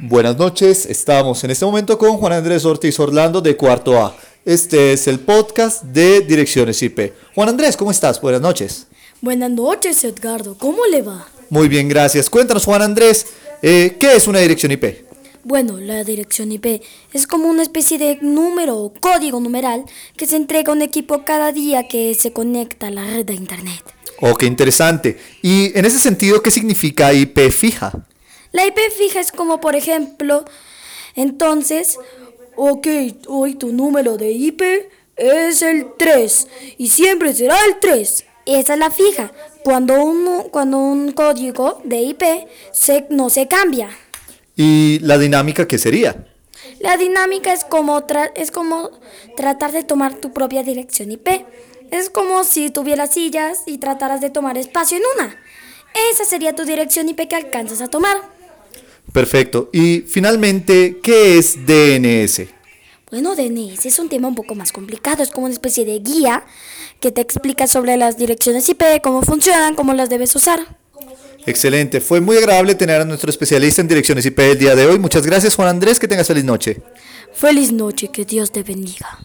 Buenas noches, estamos en este momento con Juan Andrés Ortiz Orlando de Cuarto A. Este es el podcast de Direcciones IP. Juan Andrés, ¿cómo estás? Buenas noches. Buenas noches, Edgardo. ¿Cómo le va? Muy bien, gracias. Cuéntanos, Juan Andrés, eh, ¿qué es una dirección IP? Bueno, la dirección IP es como una especie de número o código numeral que se entrega a un equipo cada día que se conecta a la red de Internet. Oh, qué interesante. Y en ese sentido, ¿qué significa IP fija? La IP fija es como, por ejemplo, entonces, ok, hoy tu número de IP es el 3 y siempre será el 3. Esa es la fija, cuando un, cuando un código de IP se, no se cambia. ¿Y la dinámica qué sería? La dinámica es como, tra- es como tratar de tomar tu propia dirección IP. Es como si tuvieras sillas y trataras de tomar espacio en una. Esa sería tu dirección IP que alcanzas a tomar. Perfecto. Y finalmente, ¿qué es DNS? Bueno, DNS es un tema un poco más complicado. Es como una especie de guía que te explica sobre las direcciones IP, cómo funcionan, cómo las debes usar. Excelente. Fue muy agradable tener a nuestro especialista en direcciones IP el día de hoy. Muchas gracias, Juan Andrés. Que tengas feliz noche. Feliz noche, que Dios te bendiga.